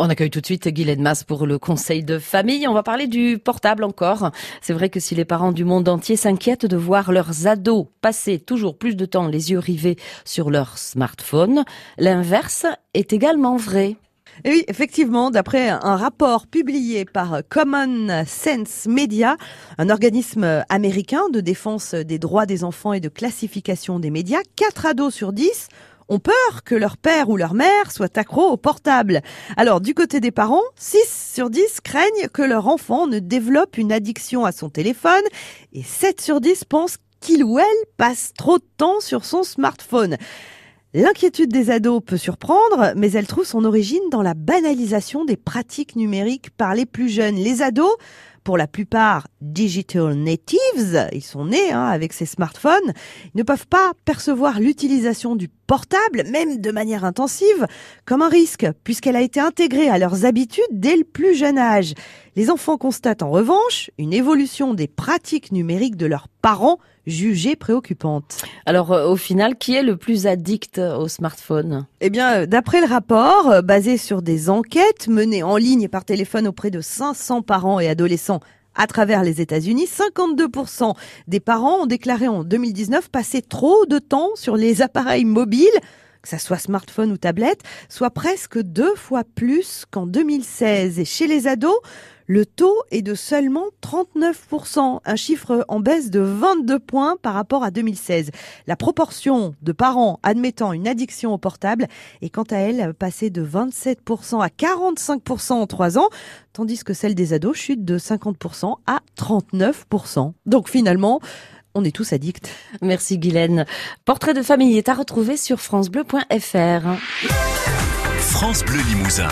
On accueille tout de suite Guylaine Masse pour le conseil de famille. On va parler du portable encore. C'est vrai que si les parents du monde entier s'inquiètent de voir leurs ados passer toujours plus de temps les yeux rivés sur leur smartphone, l'inverse est également vrai. Et oui, effectivement, d'après un rapport publié par Common Sense Media, un organisme américain de défense des droits des enfants et de classification des médias, 4 ados sur 10 ont peur que leur père ou leur mère soit accro au portable. Alors, du côté des parents, 6 sur 10 craignent que leur enfant ne développe une addiction à son téléphone et 7 sur 10 pensent qu'il ou elle passe trop de temps sur son smartphone. L'inquiétude des ados peut surprendre, mais elle trouve son origine dans la banalisation des pratiques numériques par les plus jeunes. Les ados, pour la plupart digital natives, ils sont nés hein, avec ces smartphones, ne peuvent pas percevoir l'utilisation du portable, même de manière intensive, comme un risque, puisqu'elle a été intégrée à leurs habitudes dès le plus jeune âge. Les enfants constatent en revanche une évolution des pratiques numériques de leurs parents jugée préoccupante. Alors euh, au final, qui est le plus addict au smartphone? Eh bien, euh, d'après le rapport, euh, basé sur des enquêtes menées en ligne par téléphone auprès de 500 parents et adolescents à travers les États-Unis, 52% des parents ont déclaré en 2019 passer trop de temps sur les appareils mobiles que ça soit smartphone ou tablette, soit presque deux fois plus qu'en 2016. Et chez les ados, le taux est de seulement 39%, un chiffre en baisse de 22 points par rapport à 2016. La proportion de parents admettant une addiction au portable est quant à elle passée de 27% à 45% en trois ans, tandis que celle des ados chute de 50% à 39%. Donc finalement, on est tous addicts. Merci Guylaine. Portrait de famille est à retrouver sur francebleu.fr. France Bleu Limousin.